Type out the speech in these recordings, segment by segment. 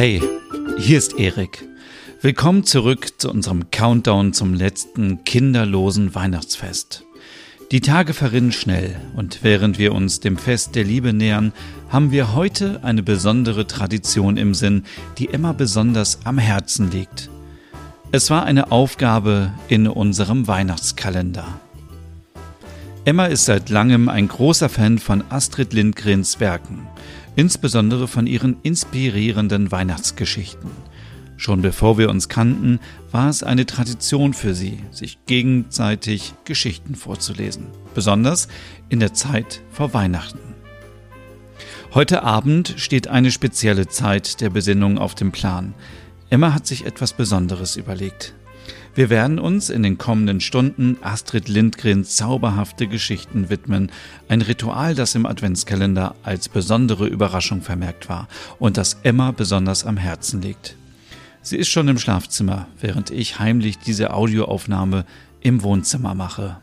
Hey, hier ist Erik. Willkommen zurück zu unserem Countdown zum letzten kinderlosen Weihnachtsfest. Die Tage verrinnen schnell und während wir uns dem Fest der Liebe nähern, haben wir heute eine besondere Tradition im Sinn, die immer besonders am Herzen liegt. Es war eine Aufgabe in unserem Weihnachtskalender. Emma ist seit langem ein großer Fan von Astrid Lindgrens Werken insbesondere von ihren inspirierenden Weihnachtsgeschichten. Schon bevor wir uns kannten, war es eine Tradition für sie, sich gegenseitig Geschichten vorzulesen, besonders in der Zeit vor Weihnachten. Heute Abend steht eine spezielle Zeit der Besinnung auf dem Plan. Emma hat sich etwas Besonderes überlegt. Wir werden uns in den kommenden Stunden Astrid Lindgrens zauberhafte Geschichten widmen. Ein Ritual, das im Adventskalender als besondere Überraschung vermerkt war und das Emma besonders am Herzen liegt. Sie ist schon im Schlafzimmer, während ich heimlich diese Audioaufnahme im Wohnzimmer mache.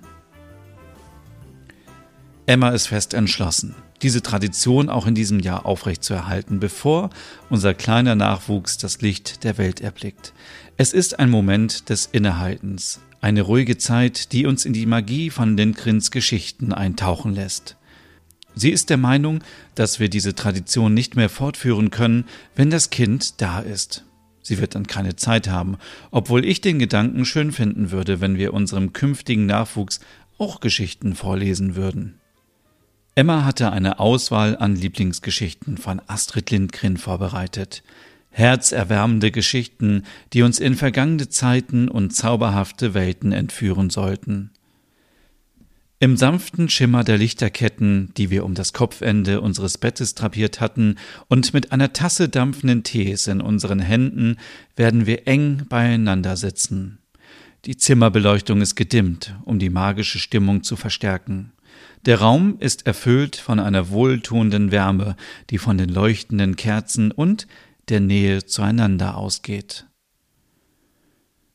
Emma ist fest entschlossen, diese Tradition auch in diesem Jahr aufrechtzuerhalten, bevor unser kleiner Nachwuchs das Licht der Welt erblickt. Es ist ein Moment des Innehaltens, eine ruhige Zeit, die uns in die Magie von Lindgrens Geschichten eintauchen lässt. Sie ist der Meinung, dass wir diese Tradition nicht mehr fortführen können, wenn das Kind da ist. Sie wird dann keine Zeit haben, obwohl ich den Gedanken schön finden würde, wenn wir unserem künftigen Nachwuchs auch Geschichten vorlesen würden. Emma hatte eine Auswahl an Lieblingsgeschichten von Astrid Lindgren vorbereitet herzerwärmende Geschichten, die uns in vergangene Zeiten und zauberhafte Welten entführen sollten. Im sanften Schimmer der Lichterketten, die wir um das Kopfende unseres Bettes drapiert hatten, und mit einer Tasse dampfenden Tees in unseren Händen, werden wir eng beieinander sitzen. Die Zimmerbeleuchtung ist gedimmt, um die magische Stimmung zu verstärken. Der Raum ist erfüllt von einer wohltuenden Wärme, die von den leuchtenden Kerzen und der Nähe zueinander ausgeht.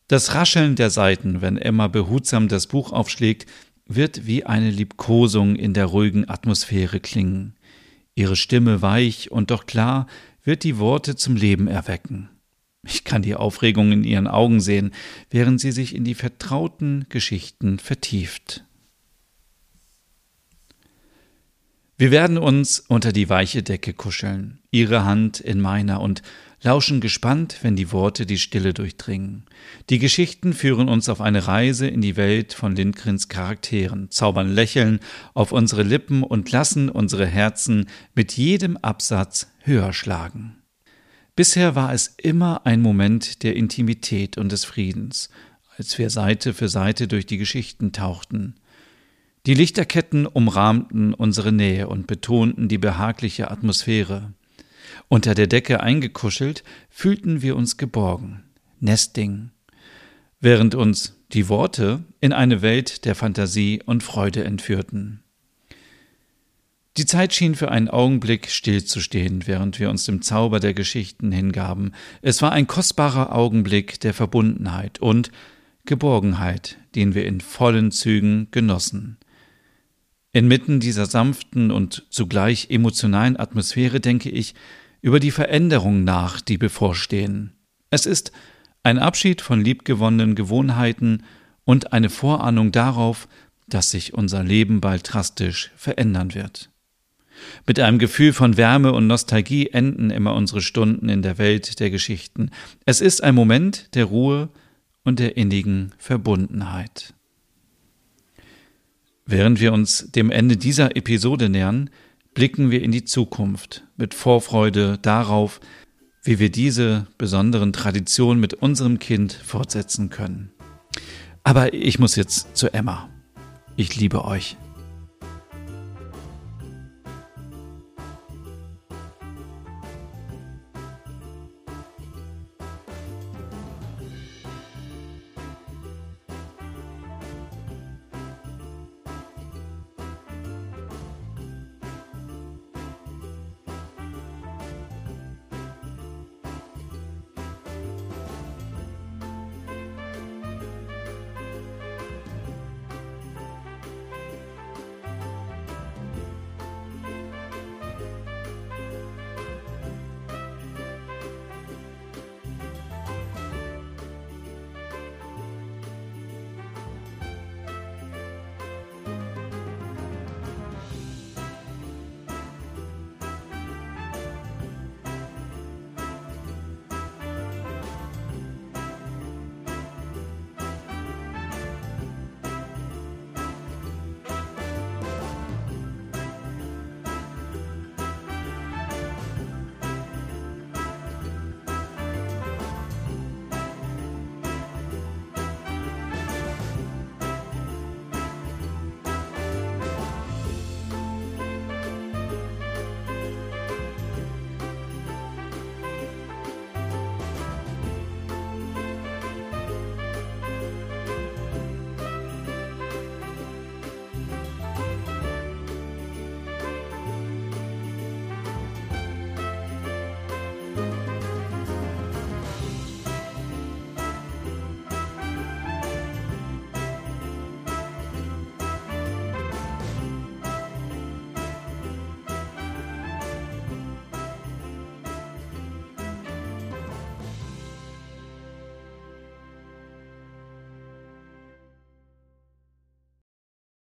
Das Rascheln der Seiten, wenn Emma behutsam das Buch aufschlägt, wird wie eine Liebkosung in der ruhigen Atmosphäre klingen. Ihre Stimme weich und doch klar wird die Worte zum Leben erwecken. Ich kann die Aufregung in ihren Augen sehen, während sie sich in die vertrauten Geschichten vertieft. Wir werden uns unter die weiche Decke kuscheln, ihre Hand in meiner und lauschen gespannt, wenn die Worte die Stille durchdringen. Die Geschichten führen uns auf eine Reise in die Welt von Lindgrens Charakteren, zaubern Lächeln auf unsere Lippen und lassen unsere Herzen mit jedem Absatz höher schlagen. Bisher war es immer ein Moment der Intimität und des Friedens, als wir Seite für Seite durch die Geschichten tauchten. Die Lichterketten umrahmten unsere Nähe und betonten die behagliche Atmosphäre. Unter der Decke eingekuschelt fühlten wir uns geborgen, Nesting, während uns die Worte in eine Welt der Fantasie und Freude entführten. Die Zeit schien für einen Augenblick stillzustehen, während wir uns dem Zauber der Geschichten hingaben. Es war ein kostbarer Augenblick der Verbundenheit und Geborgenheit, den wir in vollen Zügen genossen. Inmitten dieser sanften und zugleich emotionalen Atmosphäre denke ich über die Veränderungen nach, die bevorstehen. Es ist ein Abschied von liebgewonnenen Gewohnheiten und eine Vorahnung darauf, dass sich unser Leben bald drastisch verändern wird. Mit einem Gefühl von Wärme und Nostalgie enden immer unsere Stunden in der Welt der Geschichten. Es ist ein Moment der Ruhe und der innigen Verbundenheit. Während wir uns dem Ende dieser Episode nähern, blicken wir in die Zukunft mit Vorfreude darauf, wie wir diese besonderen Traditionen mit unserem Kind fortsetzen können. Aber ich muss jetzt zu Emma. Ich liebe euch.